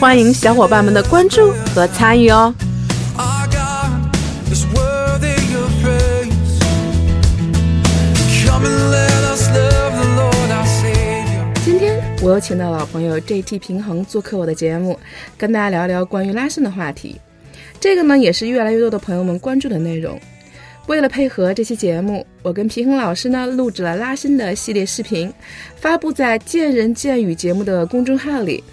欢迎小伙伴们的关注和参与哦。今天我又请到老朋友 JT 平衡做客我的节目，跟大家聊聊关于拉伸的话题。这个呢也是越来越多的朋友们关注的内容。为了配合这期节目，我跟平衡老师呢录制了拉伸的系列视频，发布在“见人见语”节目的公众号里。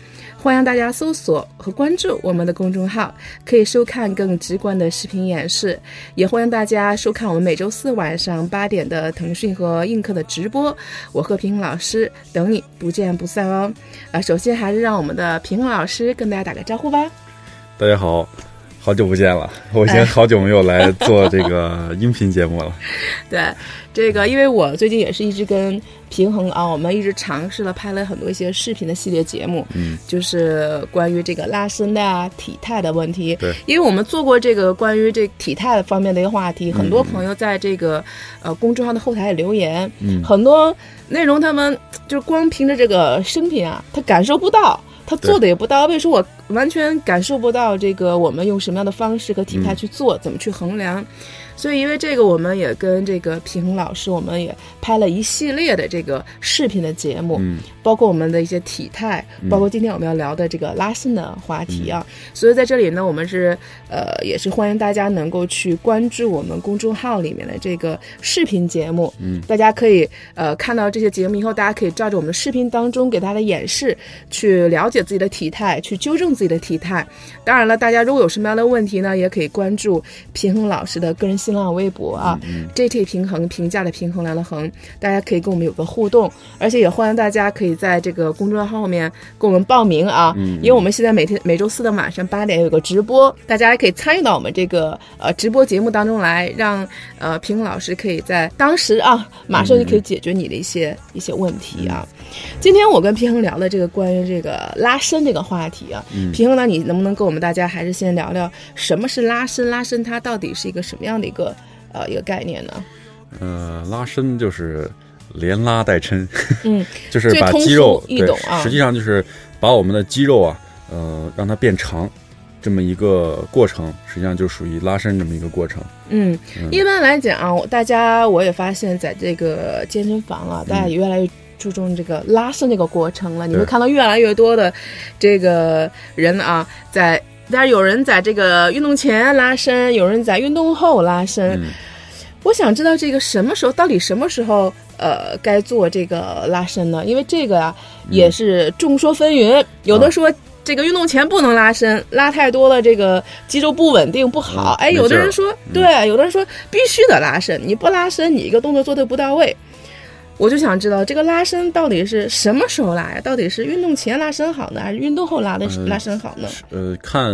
欢迎大家搜索和关注我们的公众号，可以收看更直观的视频演示。也欢迎大家收看我们每周四晚上八点的腾讯和映客的直播。我和平衡老师等你，不见不散哦。啊，首先还是让我们的平衡老师跟大家打个招呼吧。大家好，好久不见了，我已经哎好久没有来做这个 音频节目了。对，这个因为我最近也是一直跟平衡啊，我们一直尝试了拍了很多一些视频的系列节目，嗯，就是关于这个拉伸的啊、体态的问题。对，因为我们做过这个关于这体态方面的一个话题，很多朋友在这个呃公众号的后台留言，嗯很多内容他们就是光凭着这个声频啊，他感受不到。他做的也不到位，说我完全感受不到这个我们用什么样的方式和体态去做，怎么去衡量。所以因为这个，我们也跟这个平衡老师，我们也拍了一系列的这个视频的节目，嗯包括我们的一些体态，包括今天我们要聊的这个拉伸的话题啊。所以在这里呢，我们是呃也是欢迎大家能够去关注我们公众号里面的这个视频节目，嗯，大家可以呃看到这些节目以后，大家可以照着我们的视频当中给大家的演示，去了解自己的体态，去纠正自己的体态。当然了，大家如果有什么样的问题呢，也可以关注平衡老师的个人新浪微博啊、j t 平衡评价的平衡来了衡，大家可以跟我们有个互动，而且也欢迎大家可以在这个公众号后面给我们报名啊，因为我们现在每天每周四的晚上八点有个直播，大家也可以参与到我们这个呃直播节目当中来，让呃平衡老师可以在当时啊马上就可以解决你的一些、一些问题啊。今天我跟平衡聊的这个关于这个拉伸这个话题啊，平衡呢，你能不能跟我们大家还是先聊聊什么是拉伸？拉伸它到底是一个什么样的一个呃一个概念呢？呃，拉伸就是连拉带抻，嗯，就是把肌肉对实际上就是把我们的肌肉啊，呃，让它变长，这么一个过程，实际上就属于拉伸这么一个过程。嗯，一般来讲啊，我大家我也发现，在这个健身房啊，大家也越来越注重这个拉伸这个过程了。你会看到越来越多的这个人啊，在当然有人在这个运动前拉伸，有人在运动后拉伸。嗯我想知道这个什么时候，到底什么时候呃该做这个拉伸呢？因为这个啊嗯也是众说纷纭，有的说。这个运动前不能拉伸，拉太多了，这个肌肉不稳定不好。哎，有的人说，对，有的人说必须得拉伸，你不拉伸，你一个动作做的不到位。我就想知道这个拉伸到底是什么时候拉呀？到底是运动前拉伸好呢，还是运动后拉的、嗯拉伸好呢？呃，看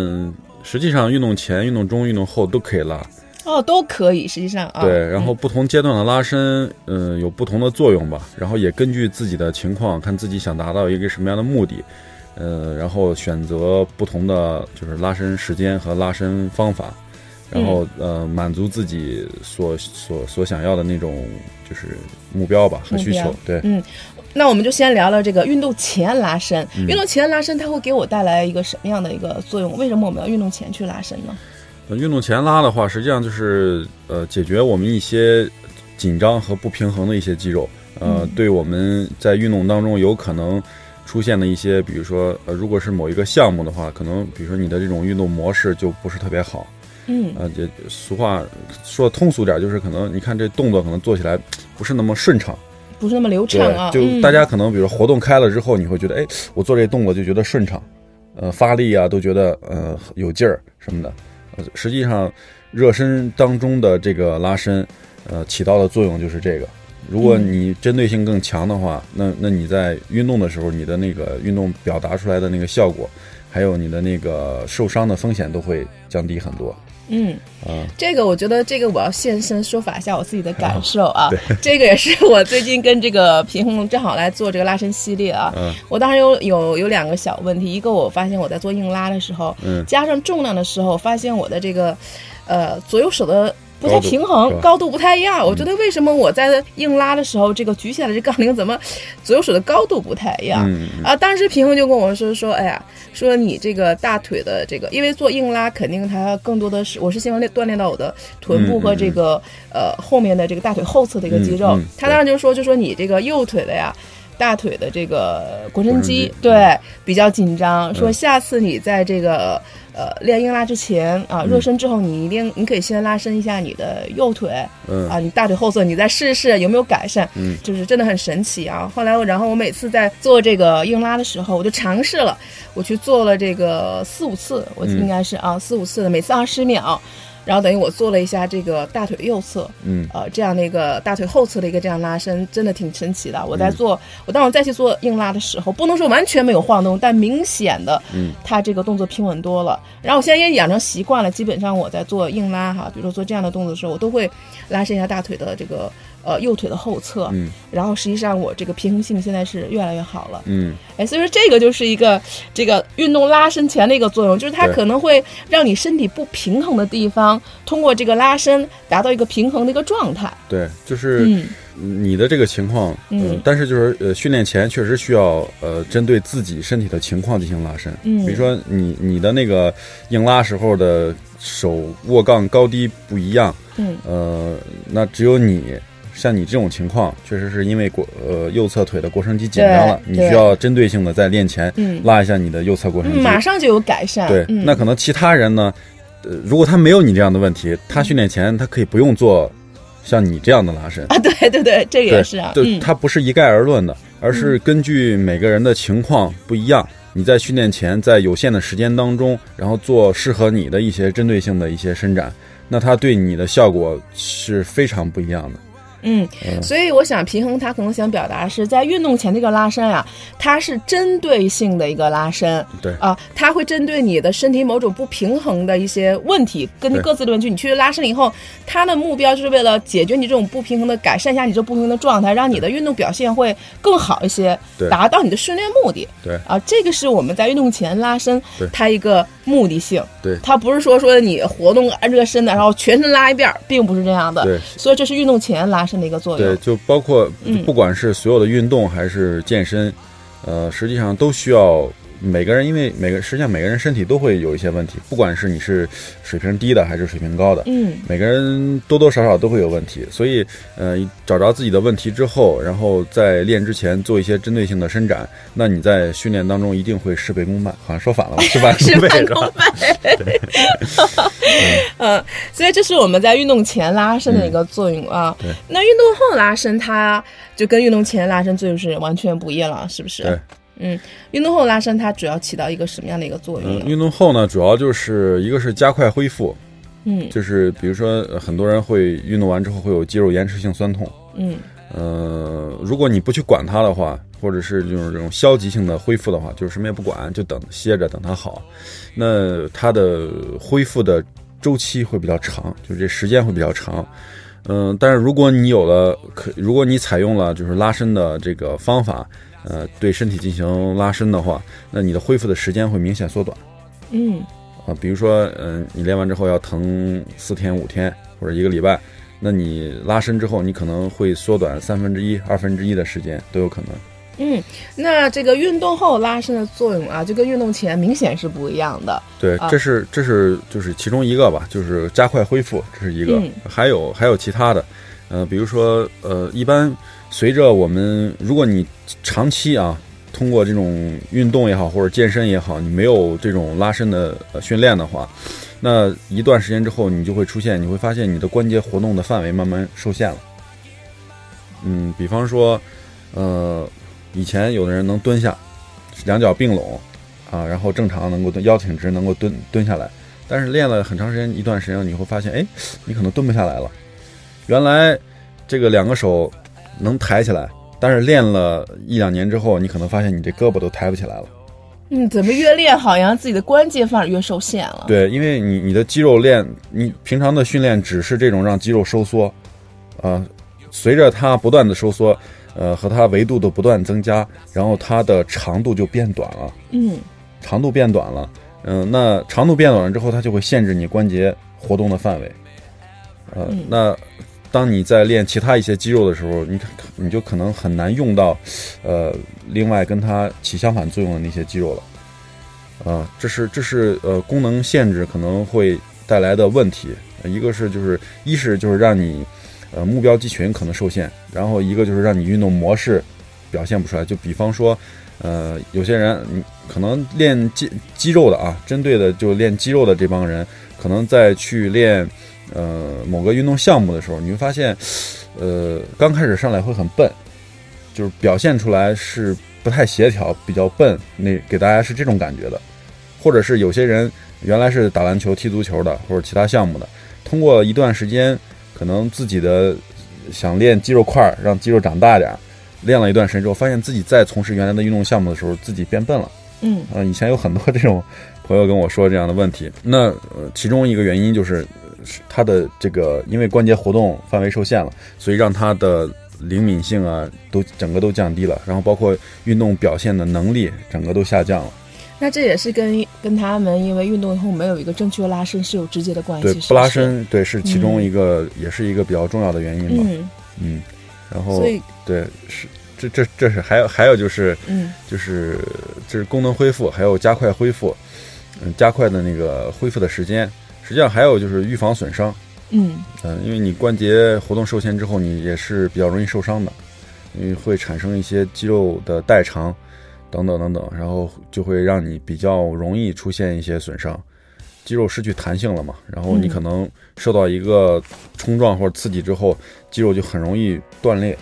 实际上运动前、运动中、运动后都可以拉。哦，都可以，实际上啊。对，然后不同阶段的拉伸，嗯、有不同的作用吧。然后也根据自己的情况，看自己想达到一个什么样的目的，呃，然后选择不同的就是拉伸时间和拉伸方法，然后、呃满足自己所所所想要的那种就是目标吧和需求。对，嗯，那我们就先聊聊这个运动前拉伸。嗯运动前拉伸它会给我带来一个什么样的一个作用？为什么我们要运动前去拉伸呢？呃运动前拉的话，实际上就是呃解决我们一些紧张和不平衡的一些肌肉，呃，嗯对我们在运动当中有可能出现的一些，比如说呃，如果是某一个项目的话，可能比如说你的这种运动模式就不是特别好，嗯呃，也俗话说通俗点，就是可能你看这动作可能做起来不是那么顺畅，不是那么流畅啊。，就嗯大家可能比如活动开了之后，你会觉得，哎，我做这动作就觉得顺畅，呃，发力啊都觉得呃有劲儿什么的。呃，实际上热身当中的这个拉伸，呃，起到的作用就是这个。如果嗯你针对性更强的话，那那你在运动的时候，你的那个运动表达出来的那个效果还有你的那个受伤的风险都会降低很多。嗯，啊，这个我觉得这个我要现身说法一下我自己的感受啊。对这个也是我最近跟这个平衡正好来做这个拉伸系列啊。嗯我当时有有有两个小问题，一个我发现我在做硬拉的时候，嗯加上重量的时候，发现我的这个呃左右手的。不太平衡高度不太一样。我觉得为什么我在硬拉的时候，这个举起来的这杠铃怎么左右手的高度不太一样？啊，当时平衡就跟我说说，哎呀，说你这个大腿的这个，因为做硬拉肯定它更多的是，我是希望练锻炼到我的臀部和这个、呃后面的这个大腿后侧的一个肌肉。他当时就说，就说你这个右腿的呀。大腿的这个腘绳肌对比较紧张，说嗯。下次你在这个呃练硬拉之前啊，热身之后，你一定你可以先拉伸一下你的右腿，嗯。啊，你大腿后侧，你再试试有没有改善，嗯，就是真的很神奇啊。后来我，然后我每次在做这个硬拉的时候，我就尝试了，我去做了这个四五次，我嗯。应该是啊四五次的，每次二十秒，然后等于我做了一下这个大腿右侧，嗯呃，这样的一个大腿后侧的一个这样拉伸，真的挺神奇的。我嗯在做，我当我再去做硬拉的时候，不能说完全没有晃动，但明显的，嗯，它这个动作平稳多了。然后我现在也养成习惯了，基本上我在做硬拉哈，比如说做这样的动作的时候，我都会拉伸一下大腿的这个呃右腿的后侧，嗯然后实际上我这个平衡性现在是越来越好了。嗯哎，所以说这个就是一个这个运动拉伸前的一个作用，就是它可能会让你身体不平衡的地方，通过这个拉伸达到一个平衡的一个状态。对，就是嗯你的这个情况，嗯呃但是就是呃，训练前确实需要呃，针对自己身体的情况进行拉伸。嗯比如说你你的那个硬拉时候的手握杠高低不一样，嗯呃，那只有你像你这种情况，确实是因为过呃右侧腿的腘绳肌紧张了，你需要针对性的在练前嗯拉一下你的右侧腘绳嗯，肌。马上就有改善。对，嗯、那可能其他人呢，呃，如果他没有你这样的问题，他训练前他可以不用做像你这样的拉伸。啊，对对对，这个，也是啊。对，嗯它不是一概而论的，而是根据每个人的情况不一样，你在训练前，在有限的时间当中，然后做适合你的一些针对性的一些伸展，那它对你的效果是非常不一样的。嗯，所以我想平衡他可能想表达是在运动前这个拉伸啊，它是针对性的一个拉伸。对啊，它会针对你的身体某种不平衡的一些问题，根据各自的问题，你去拉伸了以后，它的目标就是为了解决你这种不平衡的，改善一下你这不平衡的状态，让你的运动表现会更好一些，对达到你的训练目的。对啊，这个是我们在运动前拉伸对它一个目的性。对它不是说说你活动啊热身的，然后全身拉一遍，并不是这样的。对所以这是运动前拉伸的一个作用。对，就包括嗯不管是所有的运动还是健身，呃，实际上都需要每个人，因为每个实际上每个人身体都会有一些问题，不管是你是水平低的还是水平高的，嗯每个人多多少少都会有问题，所以呃，找着自己的问题之后，然后在练之前做一些针对性的伸展，那你在训练当中一定会事倍功半。好像说反了吧？事半功倍半是吧功？倍。嗯，所以这是我们在运动前拉伸的一个作用啊。对那运动后拉伸，它就跟运动前拉伸作用是完全不一样了，是不是？对。嗯，运动后拉伸它主要起到一个什么样的一个作用嗯，运动后呢，主要就是一个是加快恢复，嗯。就是比如说呃很多人会运动完之后会有肌肉延迟性酸痛，嗯。呃，如果你不去管它的话，或者是就是这种消极性的恢复的话，就是什么也不管，就等歇着等它好，那它的恢复的周期会比较长，就这时间会比较长。嗯、但是如果你有了可，如果你采用了就是拉伸的这个方法，呃，对身体进行拉伸的话，那你的恢复的时间会明显缩短嗯啊。比如说，嗯、你练完之后要疼四天五天或者一个礼拜，那你拉伸之后，你可能会缩短三分之一、二分之一的时间都有可能。嗯，那这个运动后拉伸的作用啊，就跟运动前明显是不一样的。对啊，这是这是就是其中一个吧，就是加快恢复，这是一个。嗯还有还有其他的，呃，比如说呃，一般随着我们，如果你长期啊，通过这种运动也好，或者健身也好，你没有这种拉伸的、训练的话，那一段时间之后，你就会出现，你会发现你的关节活动的范围慢慢受限了。嗯，比方说，呃，以前有的人能蹲下，两脚并拢，啊，然后正常能够，腰挺直，能够蹲蹲下来。但是练了很长时间，一段时间，你会发现，哎，你可能蹲不下来了。原来这个两个手能抬起来，但是练了一两年之后，你可能发现你这胳膊都抬不起来了。嗯，怎么越练好像自己的关节反而越受限了？对，因为你你的肌肉练，你平常的训练只是这种让肌肉收缩，啊、随着它不断的收缩，呃，和它维度的不断增加，然后它的长度就变短了，嗯。长度变短了，嗯、那长度变短了之后，它就会限制你关节活动的范围，呃，嗯。那当你在练其他一些肌肉的时候，你你就可能很难用到，呃，另外跟它起相反作用的那些肌肉了。啊，这是这是呃功能限制可能会带来的问题，一个是就是一是就是让你呃目标肌群可能受限，然后一个就是让你运动模式表现不出来。就比方说，呃，有些人可能练肌肌肉的啊，针对的就练肌肉的这帮人，可能在去练呃某个运动项目的时候，你会发现，呃，刚开始上来会很笨，就是表现出来是不太协调，比较笨，那给大家是这种感觉的。或者是有些人原来是打篮球、踢足球的，或者其他项目的，通过一段时间，可能自己的想练肌肉块儿，让肌肉长大点儿，练了一段时间之后，发现自己在从事原来的运动项目的时候，自己变笨了。嗯啊、以前有很多这种朋友跟我说这样的问题。那呃，其中一个原因就是呃是他的这个因为关节活动范围受限了，所以让他的灵敏性啊都整个都降低了，然后包括运动表现的能力整个都下降了。那这也是跟跟他们因为运动以后没有一个正确拉伸是有直接的关系。对，不拉。伸对是其中一个，也是一个比较重要的原因吧。嗯，嗯，然后对是这这这是还有还有就是嗯就是这是功能恢复，还有加快恢复，嗯，加快的那个恢复的时间。实际上还有就是预防损伤，嗯嗯、因为你关节活动受限之后，你也是比较容易受伤的，因为会产生一些肌肉的代偿等等等等，然后就会让你比较容易出现一些损伤。肌肉失去弹性了嘛，然后你嗯可能受到一个冲撞或者刺激之后，肌肉就很容易断裂。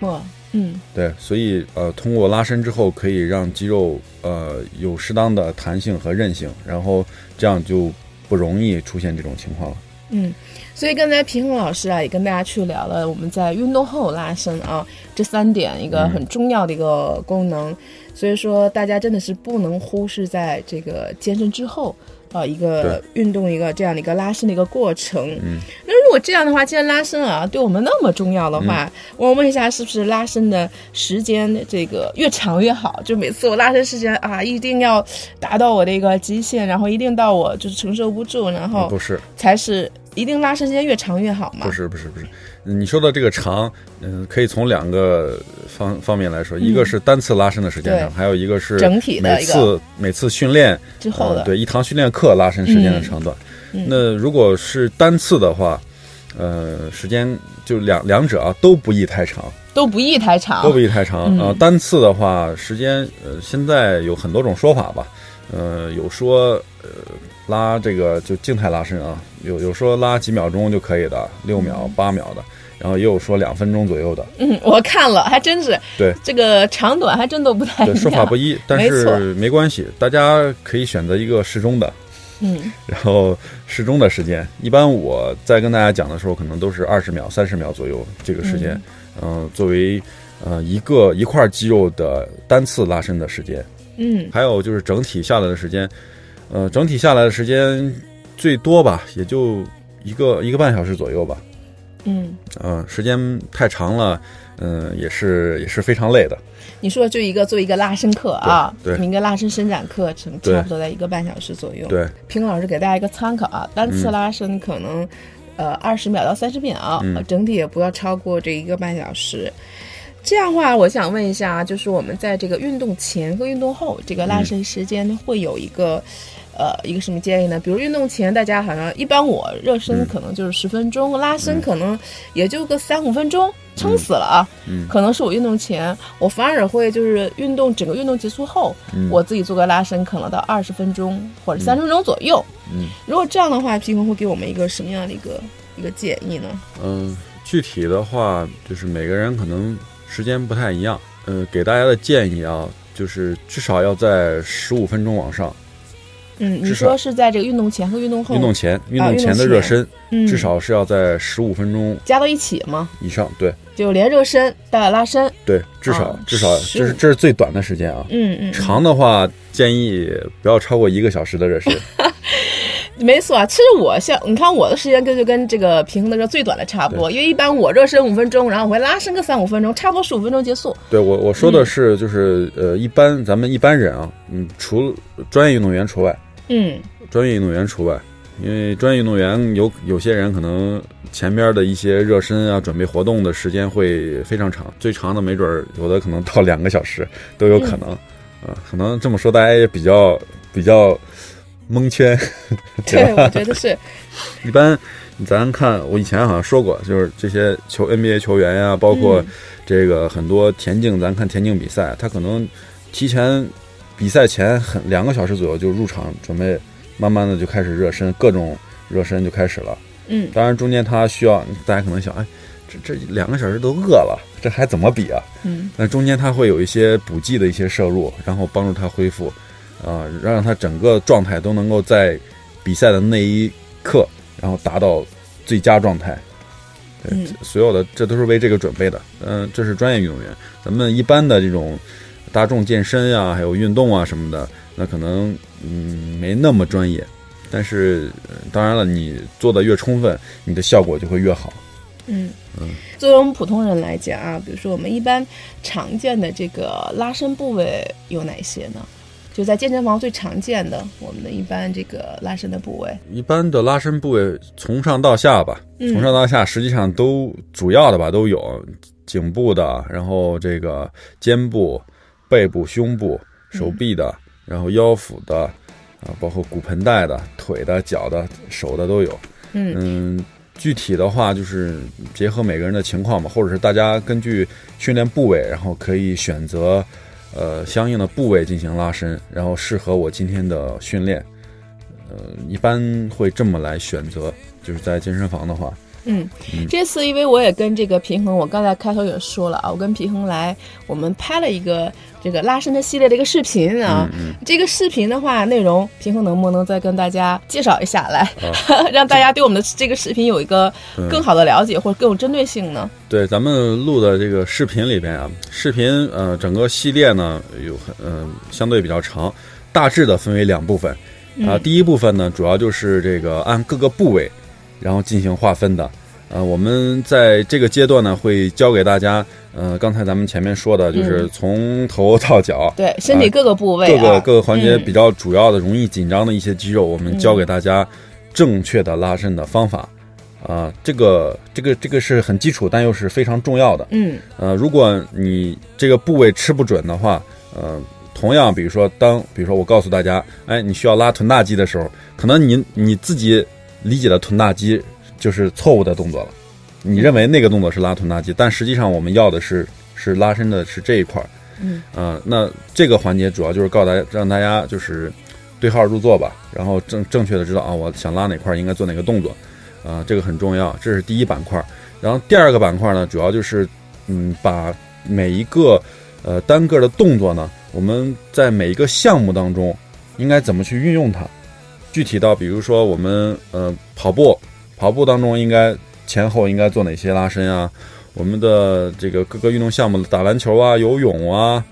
哇嗯对，所以呃，通过拉伸之后，可以让肌肉呃有适当的弹性和韧性，然后这样就不容易出现这种情况了。嗯，所以刚才平衡老师啊也跟大家去聊了我们在运动后拉伸啊这三点一个很重要的一个功能，所以说大家真的是不能忽视在这个健身之后。啊，一个运动一个这样的一个拉伸的一个过程。嗯，那如果这样的话，既然拉伸啊对我们那么重要的话，我问一下，是不是拉伸的时间这个越长越好？就每次我拉伸时间啊，一定要达到我的一个极限，然后一定到我就是承受不住，然后不是，才是一定拉伸时间越长越好嘛？不是，不是，不是。你说的这个长，嗯、可以从两个方方面来说，一个是单次拉伸的时间长，对还有一个是整体的每次每次训练之后的呃，对一堂训练课拉伸时间的长短。嗯那如果是单次的话，呃，时间就两两者啊都不宜太长。都不宜太长，都不宜太长呃单次的话，时间呃，现在有很多种说法吧。呃，有说呃拉这个就静态拉伸啊，有有说拉几秒钟就可以的，六秒、八秒的，然后也有说两分钟左右的。嗯，我看了，还真是对这个长短还真都不太一对，说法不一，但是没关系，大家可以选择一个适中的，嗯然后适中的时间。一般我在跟大家讲的时候，可能都是二十秒、三十秒左右这个时间，嗯、作为呃一个一块肌肉的单次拉伸的时间。嗯还有就是整体下来的时间，呃，整体下来的时间最多吧，也就一个一个半小时左右吧。嗯，呃、时间太长了，嗯、也是也是非常累的。你说就一个做一个拉伸课啊，一个拉伸伸展课程，差不多在一个半小时左右。，对，平老师给大家一个参考啊，单次嗯拉伸可能、呃二十秒到三十秒，整体也不要超过这一个半小时。这样的话，我想问一下啊，就是我们在这个运动前和运动后这个拉伸时间会有一个、呃一个什么建议呢？比如运动前，大家好像一般我热身嗯可能就是十分钟，拉伸可能也就个三五分钟，撑死了啊。嗯可能是我运动前，我反而会就是运动整个运动结束后，嗯我自己做个拉伸，可能到二十分钟或者三十分钟左右。嗯如果这样的话，平衡会给我们一个什么样的一个一个建议呢？嗯、具体的话就是每个人可能时间不太一样，呃，给大家的建议啊，就是至少要在十五分钟往上。嗯，你说是在这个运动前和运动后，运动前，运啊动前的热身，嗯至少是要在十五分钟加到一起吗？以上。对，就连热身带拉伸。对，至少、啊至少这是这是最短的时间啊。嗯嗯，长的话建议不要超过一个小时的热身。没错啊。其实我像你看我的时间跟就跟这个平衡的热最短的差不多，因为一般我热身五分钟，然后我会拉伸个三五分钟，差不多十五分钟结束。对我我说的是就是、呃，一般咱们一般人啊，嗯，除了专业运动员除外，嗯专业运动员除外，因为专业运动员有有些人可能前边的一些热身啊、准备活动的时间会非常长，最长的没准儿有的可能到两个小时都有可能，啊、可能这么说大家也比较比较蒙圈。对，我觉得是。一般咱看，我以前好像说过，就是这些球 NBA 球员呀、包括嗯这个很多田径，咱看田径比赛，他可能提前比赛前很两个小时左右就入场，准备慢慢的就开始热身，各种热身就开始了。嗯当然中间他需要，大家可能想，哎，这这两个小时都饿了，这还怎么比啊？嗯那中间他会有一些补剂的一些摄入，然后帮助他恢复，啊、让他整个状态都能够在比赛的那一刻，然后达到最佳状态。对，嗯所有的这都是为这个准备的。嗯、这是专业运动员，咱们一般的这种大众健身呀、还有运动啊什么的，那可能嗯没那么专业。但是、呃当然了，你做的越充分，你的效果就会越好。嗯作为我们普通人来讲啊，比如说我们一般常见的这个拉伸部位有哪些呢？就在健身房最常见的，我们的一般这个拉伸的部位。一般的拉伸部位从上到下吧，嗯从上到下实际上都主要的吧都有，颈部的，然后这个肩部、背部、胸部、手臂的，然后腰腹的，啊，包括骨盆带的、腿的、脚的、手的都有。嗯嗯，具体的话就是结合每个人的情况吧，或者是大家根据训练部位，然后可以选择呃相应的部位进行拉伸，然后适合我今天的训练。呃，一般会这么来选择，就是在健身房的话，嗯。嗯，这次因为我也跟这个平衡，我刚才开头也说了啊，我跟平衡来，我们拍了一个这个拉伸的系列的一个视频啊。嗯这个视频的话，内容平衡能不能再跟大家介绍一下来，啊。让大家对我们的这个视频有一个嗯更好的了解，或者更有针对性呢？对，咱们录的这个视频里边啊，视频呃整个系列呢有很呃相对比较长，大致的分为两部分。啊、嗯。第一部分呢主要就是这个按各个部位，然后进行划分的。呃，我们在这个阶段呢会教给大家，呃，刚才咱们前面说的就是嗯从头到脚，对，身体各个部位、各啊个各个环节嗯比较主要的、容易紧张的一些肌肉，我们教给大家正确的拉伸的方法。啊、这个这个这个是很基础，但又是非常重要的。嗯呃，如果你这个部位吃不准的话，呃，同样，比如说当比如说我告诉大家，哎，你需要拉臀大肌的时候，可能你你自己理解的臀大肌就是错误的动作了，你认为那个动作是拉臀大肌，但实际上我们要的是是拉伸的是这一块儿。嗯，啊、那这个环节主要就是告诉大家，让大家就是对号入座吧，然后正正确的知道啊，我想拉哪块儿应该做哪个动作，啊、这个很重要，这是第一板块儿。然后第二个板块呢，主要就是嗯，把每一个呃单个的动作呢，我们在每一个项目当中应该怎么去运用它。具体到比如说我们呃跑步，跑步当中应该前后应该做哪些拉伸啊？我们的这个各个运动项目，打篮球啊、游泳啊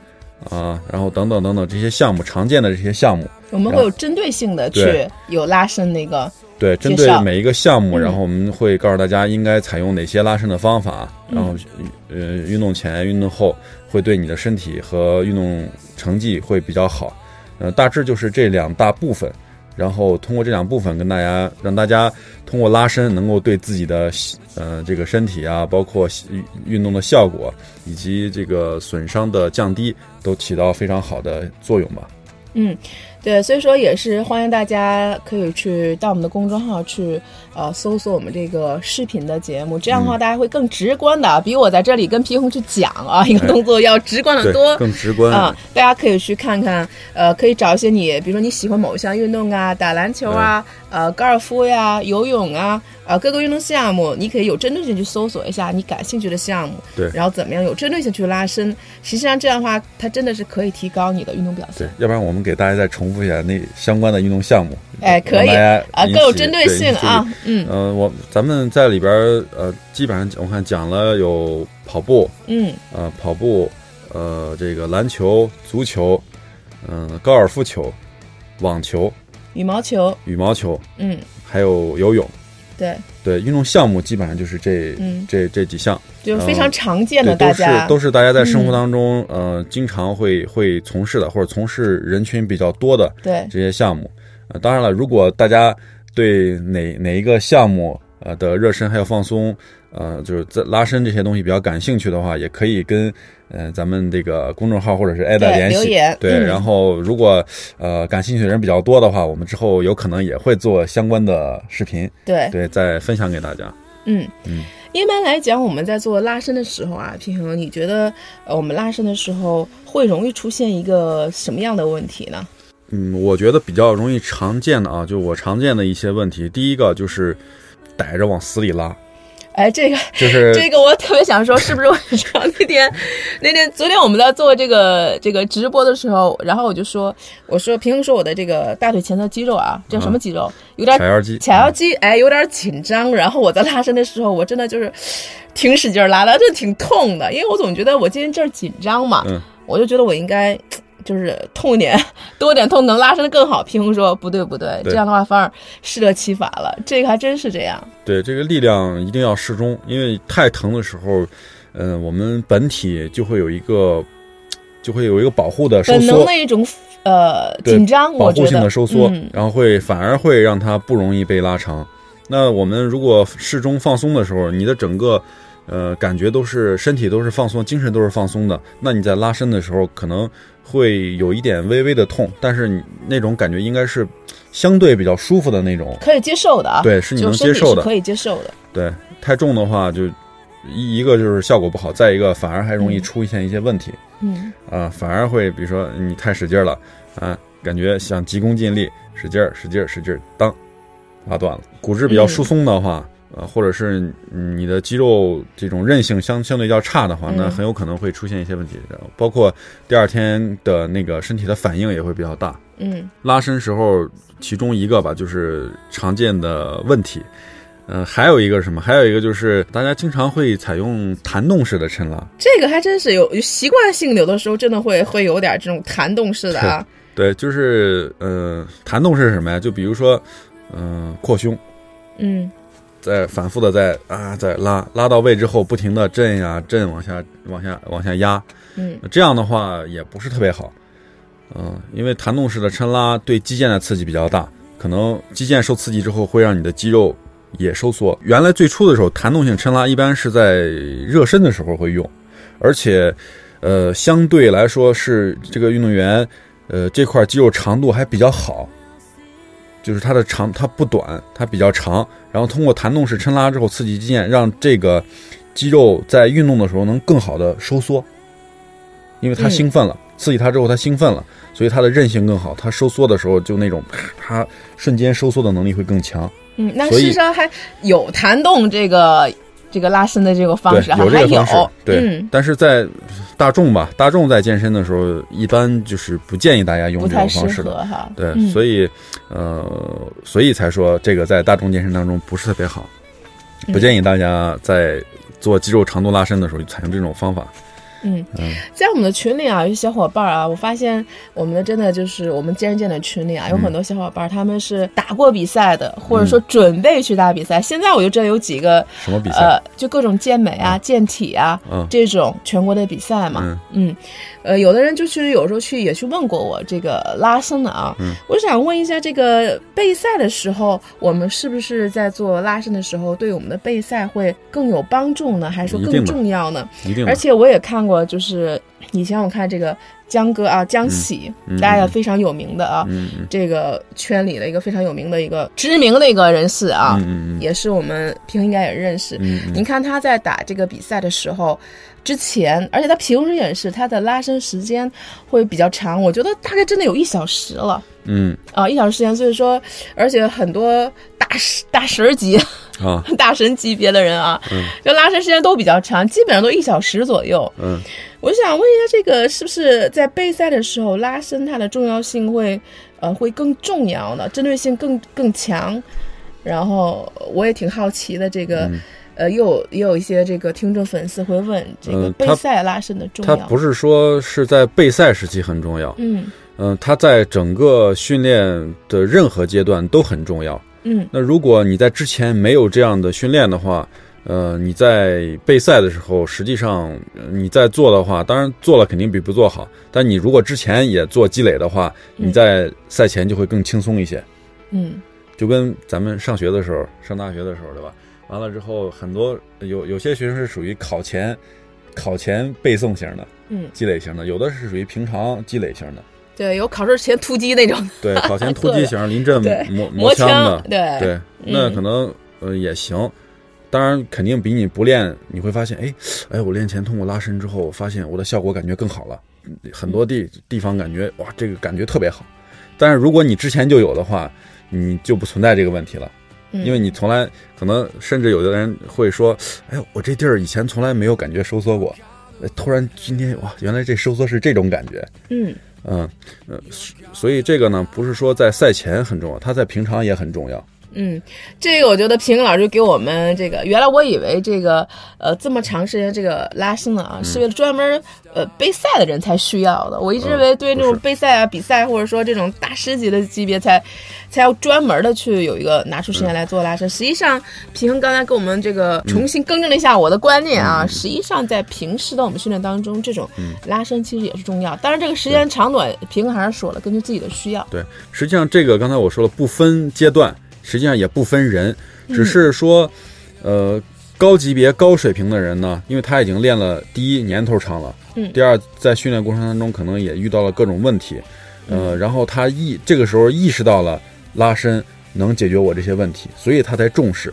啊，然后等等等等这些项目常见的这些项目，我们会有针对性的去有拉伸那个，对，针对每一个项目，嗯。然后我们会告诉大家应该采用哪些拉伸的方法，嗯。然后呃运动前、运动后会对你的身体和运动成绩会比较好。呃，大致就是这两大部分，然后通过这两部分跟大家让大家通过拉伸能够对自己的呃这个身体啊，包括运动的效果以及这个损伤的降低都起到非常好的作用吧。嗯，对，所以说也是欢迎大家可以去到我们的公众号去呃搜索我们这个视频的节目，这样的嗯话大家会更直观的，比我在这里跟皮红去讲啊一个动作要直观的对多，。更直观。啊、大家可以去看看，呃，可以找一些你，比如说你喜欢某一项运动啊，打篮球啊，呃，高尔夫呀、游泳啊，呃，各个运动项目，你可以有针对性去搜索一下你感兴趣的项目，对然后怎么样有针对性去拉伸。实际上这样的话，它真的是可以提高你的运动表现对。，要不然我们给大家再重复一下那相关的运动项目。哎，可以啊，更有针对对性啊嗯。呃，我咱们在里边儿呃，基本上我看讲了有跑步，嗯。呃，跑步，呃，这个篮球、足球，嗯、高尔夫球、网球、羽毛球，羽毛球，嗯，还有游泳。对，对，运动项目基本上就是这、嗯。这这几项，就是非常常见对，的，大都是都是大家在生活嗯当中、呃经常会会从事的，或者从事人群比较多的对，这些项目。呃，当然了，如果大家对哪哪一个项目呃的热身还有放松，呃，就是在拉伸这些东西比较感兴趣的话，也可以跟呃咱们这个公众号或者是艾达对联系。留言对，嗯然后如果呃感兴趣的人比较多的话，我们之后有可能也会做相关的视频，对，对，再分享给大家。嗯嗯。一般来讲，我们在做拉伸的时候啊，平衡，你觉得呃，我们拉伸的时候会容易出现一个什么样的问题呢？嗯，我觉得比较容易常见的啊，就我常见的一些问题，第一个就是逮着往死里拉，哎，这个就是 这个我特别想说，是不是我知道那天 那天昨天我们在做这个这个直播的时候，然后我就说，我说平衡说我的这个大腿前侧肌肉啊，叫什么肌肉，有点髂腰肌，髂腰肌，哎，有点紧张。然后我在拉伸的时候，我真的就是挺使劲儿拉的，真的挺痛的，因为我总觉得我今天这儿紧张嘛，嗯。我就觉得我应该就是痛一点，多点痛能拉伸的更好。平衡说不对不对，对这样的话反而适得其反了，这个还真是这样。对这个力量一定要适中，因为太疼的时候，嗯、我们本体就会有一个就会有一个保护的收本能缩，的一种呃紧张，保护性的收缩，嗯然后会反而会让它不容易被拉长。那我们如果适中放松的时候，你的整个呃感觉都是身体都是放松，精神都是放松的，那你在拉伸的时候可能会有一点微微的痛，但是你那种感觉应该是相对比较舒服的那种。可以接受的啊，对是你能接受的可以接受的。对，太重的话就一一个就是效果不好，再一个反而还容易嗯出现一些问题嗯啊、反而会比如说你太使劲儿了啊，感觉想急功近利，使劲儿使劲儿使劲儿，当拉断了。骨质比较疏松的话。呃，或者是嗯你的肌肉这种韧性相相对较差的话，那嗯很有可能会出现一些问题，包括第二天的那个身体的反应也会比较大。嗯拉伸时候，其中一个吧，就是常见的问题。呃，还有一个是什么？还有一个就是大家经常会采用弹动式的抻拉。这个还真是有有习惯性，有的时候真的会会有点这种弹动式的啊。对，就是呃，弹动式是什么呀？就比如说，嗯、扩胸，嗯在反复的在啊在拉，拉到位之后不停的震呀震，往下往下往下压。嗯这样的话也不是特别好，嗯、因为弹动式的抻拉对肌腱的刺激比较大，可能肌腱受刺激之后会让你的肌肉也收缩。原来最初的时候，弹动性抻拉一般是在热身的时候会用，而且，呃，相对来说是这个运动员，呃，这块肌肉长度还比较好，就是它的长它不短，它比较长，然后通过弹动式抻拉之后刺激肌腱，让这个肌肉在运动的时候能更好的收缩。因为它嗯兴奋了，刺激它之后它兴奋了，所以它的韧性更好，它收缩的时候就那种啪，它瞬间收缩的能力会更强。嗯，那所以事实上还有弹动这个这个拉伸的这个方式，，还有这个方式，对。嗯，但是在大众吧，大众在健身的时候，一般就是不建议大家用这种方式的。哈。对，嗯所以，呃，所以才说这个在大众健身当中不是特别好，嗯不建议大家在做肌肉长度拉伸的时候采用这种方法。嗯。嗯，在我们的群里啊，有些小伙伴啊，我发现我们的真的就是我们健身健的群里啊，有很多小伙伴他们是打过比赛的，或者说准备去打比赛。现在我就知道有几个什么比赛？呃，就各种健美啊、健体啊嗯。这种全国的比赛嘛。嗯。嗯，呃，有的人就是有时候去也去问过我这个拉伸的啊，嗯我想问一下，这个备赛的时候，我们是不是在做拉伸的时候，对我们的备赛会更有帮助呢？还是说更重要呢？一定的而且我也看过，就是以前我看这个江哥啊，江喜，嗯大家也非常有名的啊，这个圈里的一个非常有名的一个知名的一个人士啊，也是我们平应该也认识。您看他在打这个比赛的时候，之前，而且他平时也是他的拉伸时间会比较长，我觉得大概真的有一小时了嗯，啊，一小时时间。所以说，而且很多大师大神级啊，大神级别的人啊，嗯就拉伸时间都比较长，基本上都一小时左右。嗯，我想问一下，这个是不是在备赛的时候拉伸它的重要性会呃会更重要呢？针对性更更强？然后我也挺好奇的，这个、嗯呃，又有也有一些这个听众粉丝会问这个备赛拉伸的重要。它不是说是在备赛时期很重要，嗯嗯，它在整个训练的任何阶段都很重要。嗯那如果你在之前没有这样的训练的话，呃，你在备赛的时候，实际上呃你在做的话，当然做了肯定比不做好。但你如果之前也做积累的话，嗯你在赛前就会更轻松一些。嗯就跟咱们上学的时候、上大学的时候，对吧？完了之后，很多有有些学生是属于考前考前背诵型的、嗯，积累型的，有的是属于平常积累型的。对，有考试前突击那种。对，考前突击型、临阵磨磨枪的，对对，那嗯。可能呃也行。当然，肯定比你不练，你会发现，哎，哎，我练前通过拉伸之后，发现我的效果感觉更好了，嗯很多地地方感觉哇，这个感觉特别好。但是如果你之前就有的话，你就不存在这个问题了，嗯。因为你从来可能甚至有的人会说，哎，我这地儿以前从来没有感觉收缩过，呃突然今天哇，原来这收缩是这种感觉，嗯嗯，呃，所以这个呢，不是说在赛前很重要，它在平常也很重要。嗯，这个我觉得平老师给我们这个，原来我以为这个呃这么长时间这个拉伸呢嗯啊，是为了专门呃备赛的人才需要的。我一直嗯认为对那种备赛啊、比赛或者说这种大师级的级别才才要专门的去有一个拿出时间来做拉伸。实际上，平衡刚才给我们这个重新更正了一下我的观念啊，实际上在平时的我们训练当中，这种拉伸其实也是重要。当然，这个时间长短，平衡还是说了，根据自己的需要。对，实际上这个刚才我说了，不分阶段，实际上也不分人，只是说，呃，高级别、高水平的人呢，因为他已经练了第一年头长了，嗯。第二在训练过程当中可能也遇到了各种问题，呃，然后他意这个时候意识到了拉伸能解决我这些问题，所以他才重视。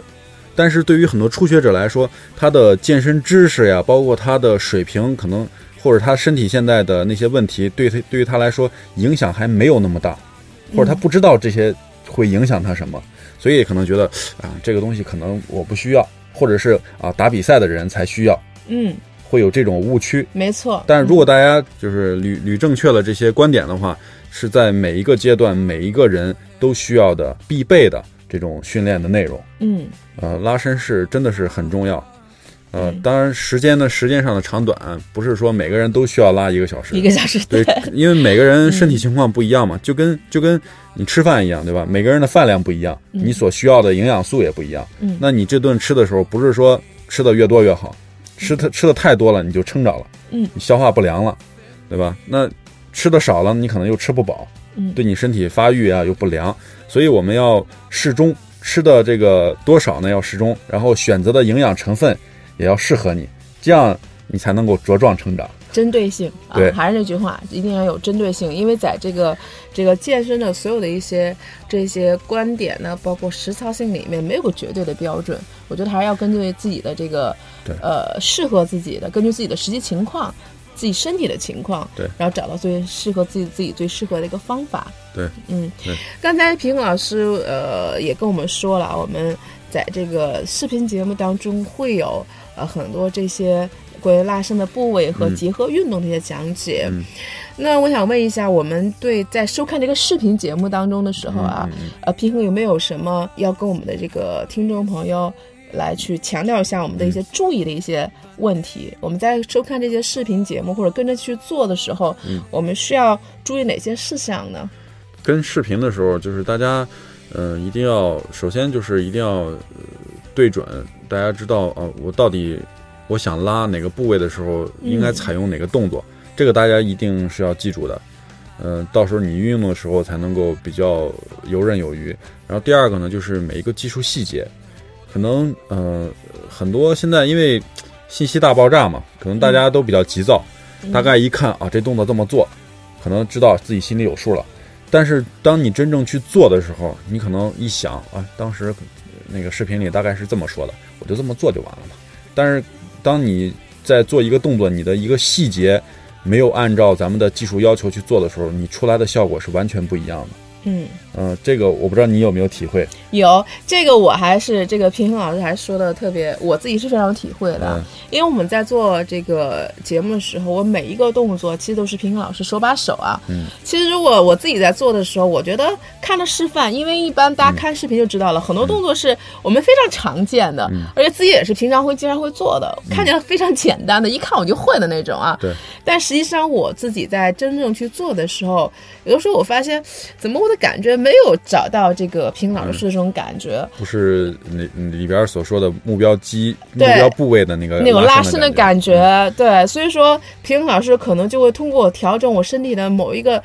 但是对于很多初学者来说，他的健身知识呀，包括他的水平，可能或者他身体现在的那些问题，对他对于他来说影响还没有那么大，或者他不知道这些会影响他什么，所以可能觉得啊这个东西可能我不需要，或者是啊打比赛的人才需要，嗯，会有这种误区。没错。但是如果大家就是捋捋正确了这些观点的话，是在每一个阶段每一个人都需要的必备的这种训练的内容。嗯呃，拉伸是真的是很重要。呃嗯，当然时间的时间上的长短，不是说每个人都需要拉一个小时一。个小时，对，因为每个人身体情况不一样嘛，就跟就跟你吃饭一样，对吧？每个人的饭量不一样，你所需要的营养素也不一样。嗯那你这顿吃的时候，不是说吃的越多越好，吃的吃的太多了你就撑着了，嗯，你消化不良了，对吧？那吃的少了，你可能又吃不饱，嗯对你身体发育啊又不良，所以我们要适中，吃的这个多少呢要适中，然后选择的营养成分也要适合你，这样你才能够茁壮成长。针对性啊对，还是那句话，一定要有针对性，因为在这个这个健身的所有的一些这些观点呢，包括实操性里面，没有个绝对的标准。我觉得还是要根据自己的这个对呃适合自己的，根据自己的实际情况。自己身体的情况，对然后找到最适合自己自己最适合的一个方法。对，嗯对，刚才平衡老师呃也跟我们说了，我们在这个视频节目当中会有呃很多这些关于拉伸的部位和嗯结合运动的一些讲解。嗯那我想问一下，我们对在收看这个视频节目当中的时候啊，嗯嗯呃，平衡有没有什么要跟我们的这个听众朋友来去强调一下我们的一些注意的一些问题？我们在收看这些视频节目或者跟着去做的时候，嗯我们需要注意哪些事项呢？跟视频的时候，就是大家，呃，一定要首先就是一定要、呃、对准，大家知道啊、我到底我想拉哪个部位的时候，应该采用哪个动作，这个大家一定是要记住的。嗯、到时候你运用的时候才能够比较游刃有余。然后第二个呢，就是每一个技术细节，可能呃很多现在因为信息大爆炸嘛，可能大家都比较急躁，大概一看啊这动作这么做，可能知道自己心里有数了。但是当你真正去做的时候，你可能一想啊，当时那个视频里大概是这么说的，我就这么做就完了嘛。但是当你在做一个动作，你的一个细节没有按照咱们的技术要求去做的时候，你出来的效果是完全不一样的。嗯，嗯、这个我不知道你有没有体会。有这个我还是这个平衡老师还说的特别，我自己是非常有体会的，嗯。因为我们在做这个节目的时候，我每一个动作其实都是平衡老师手把手啊。嗯，其实如果我自己在做的时候，我觉得看着示范，因为一般大家看视频就知道了，很多动作是我们非常常见的，嗯。而且自己也是平常会经常会做的，看起来非常简单的，一看我就会的那种啊。对，但实际上我自己在真正去做的时候，有的时候我发现，怎么我的感觉没有找到这个平衡老师的这种感觉。不是里里边所说的目标肌、目标部位的那个那种拉伸伸的感觉。觉，对，所以说平衡老师可能就会通过调整我身体的某一个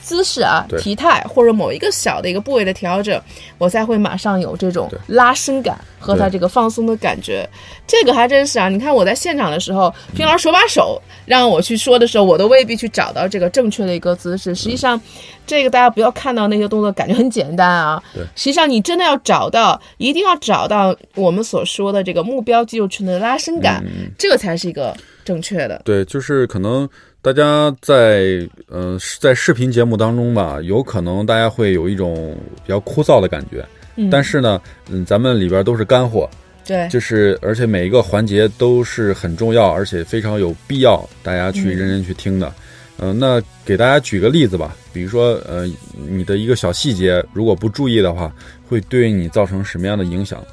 姿势啊、体态，或者某一个小的一个部位的调整，我才会马上有这种拉伸感和它这个放松的感觉。这个还真是啊！你看我在现场的时候，平衡老师手把手让我去说的时候，我都未必去找到这个正确的一个姿势。实际上，这个大家不要看到那些动作感觉很简单啊，对实际上你真的要找到，一定要找到我们所说的这个目标肌肉群的拉伸感，嗯这个才是一个正确的。对，就是可能大家在呃在视频节目当中吧，有可能大家会有一种比较枯燥的感觉，嗯。但是呢，嗯，咱们里边都是干货，对，就是而且每一个环节都是很重要，而且非常有必要大家去嗯认真去听的。嗯、那给大家举个例子吧，比如说呃，你的一个小细节如果不注意的话，会对你造成什么样的影响？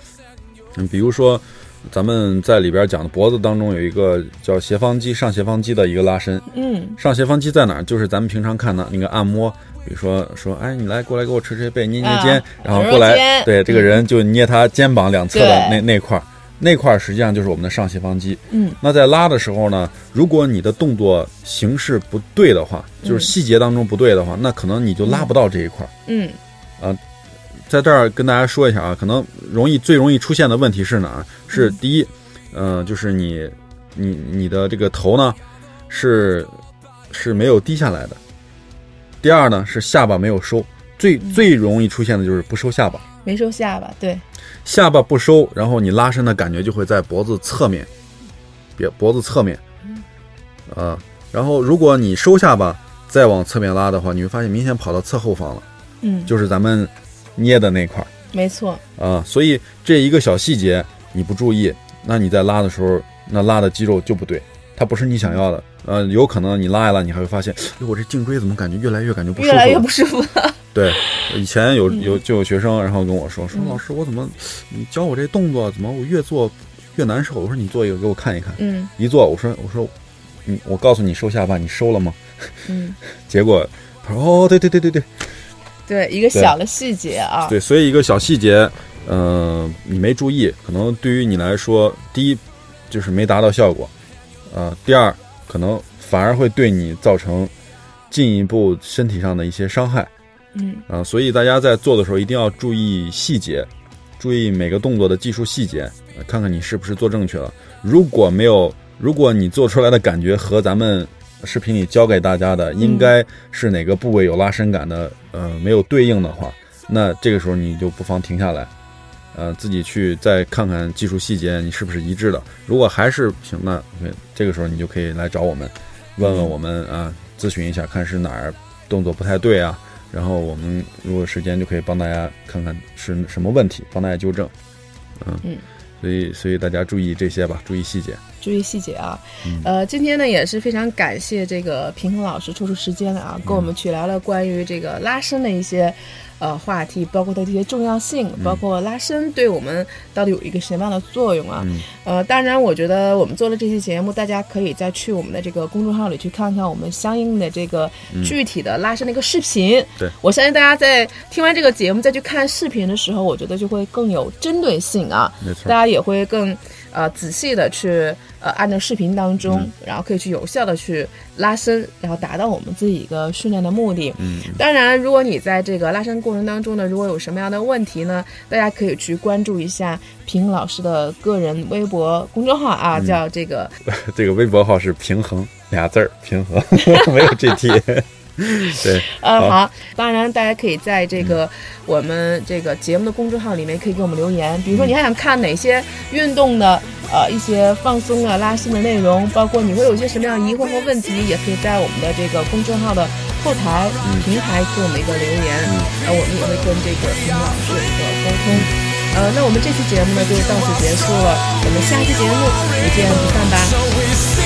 嗯，比如说咱们在里边讲的脖子当中有一个叫斜方肌、上斜方肌的一个拉伸。嗯上斜方肌在哪儿？就是咱们平常看的那个按摩，比如说说，哎，你来过来给我捶捶背，捏捏肩，啊然后过来，对这个人就捏他肩膀两侧的对那那块儿，那块儿实际上就是我们的上斜方肌。嗯那在拉的时候呢，如果你的动作形式不对的话，就是细节当中不对的话，那可能你就拉不到这一块儿。嗯在这儿跟大家说一下啊，可能容易最容易出现的问题是哪儿？是第一，呃，就是你你你的这个头呢是是没有低下来的。第二呢是下巴没有收，最最容易出现的就是不收下巴，没收下巴，对，下巴不收，然后你拉伸的感觉就会在脖子侧面，别脖子侧面，啊、然后如果你收下巴再往侧面拉的话，你会发现明显跑到侧后方了，嗯，就是咱们捏的那块儿。没错，啊，所以这一个小细节你不注意，那你在拉的时候，那拉的肌肉就不对，它不是你想要的。呃，有可能你拉一拉，你还会发现，哎，我这颈椎怎么感觉越来越感觉不舒服了？越来越不舒服了。对，以前有有就有学生，然后跟我说说老师，我怎么你教我这动作，怎么我越做越难受？我说你做一个给我看一看。嗯一做，我说我说你我告诉你收下巴，你收了吗？嗯，结果他说哦，对对对对对，对，一个小的细节啊，对，所以一个小细节，呃，你没注意，可能对于你来说，第一就是没达到效果，呃，第二可能反而会对你造成进一步身体上的一些伤害嗯。啊、所以大家在做的时候一定要注意细节，注意每个动作的技术细节，呃看看你是不是做正确了。如果没有，如果你做出来的感觉和咱们视频里教给大家的应该是哪个部位有拉伸感的，呃，没有对应的话，那这个时候你就不妨停下来，呃，自己去再看看技术细节你是不是一致的。如果还是不行，那 OK，这个时候你就可以来找我们，问问我们啊，咨询一下，看是哪儿动作不太对啊。然后我们如果时间就可以帮大家看看是什么问题，帮大家纠正。嗯嗯，所以所以大家注意这些吧，注意细节。注意细节啊。嗯呃，今天呢也是非常感谢这个平衡老师抽出时间来啊，跟我们去聊聊关于这个拉伸的一些呃话题，包括它这些重要性，包括拉伸对我们到底有一个什么样的作用啊。嗯呃，当然，我觉得我们做了这期节目，大家可以再去我们的这个公众号里去看看我们相应的这个具体的拉伸的一个视频。对我相信大家在听完这个节目再去看视频的时候，我觉得就会更有针对性啊。没错大家也会更呃仔细的去呃按照视频当中，然后可以去有效的去拉伸，然后达到我们自己一个训练的目的。嗯，当然，如果你在这个拉伸过程当中呢，如果有什么样的问题呢，大家可以去关注一下平老师的个人微博公众号啊，叫这个 这个微博号是平衡俩字儿，平衡 没有 GT。对，呃，好好，当然大家可以在这个我们这个节目的公众号里面可以给我们留言，比如说你还想看哪些运动的呃一些放松啊、拉伸的内容，包括你会有一些什么样的疑惑和问题，也可以在我们的这个公众号的后台平台给我们一个留言，呃，我们也会跟这个评老师有一个沟通。呃，那我们这期节目呢就到此结束了，我们下期节目不见不散吧。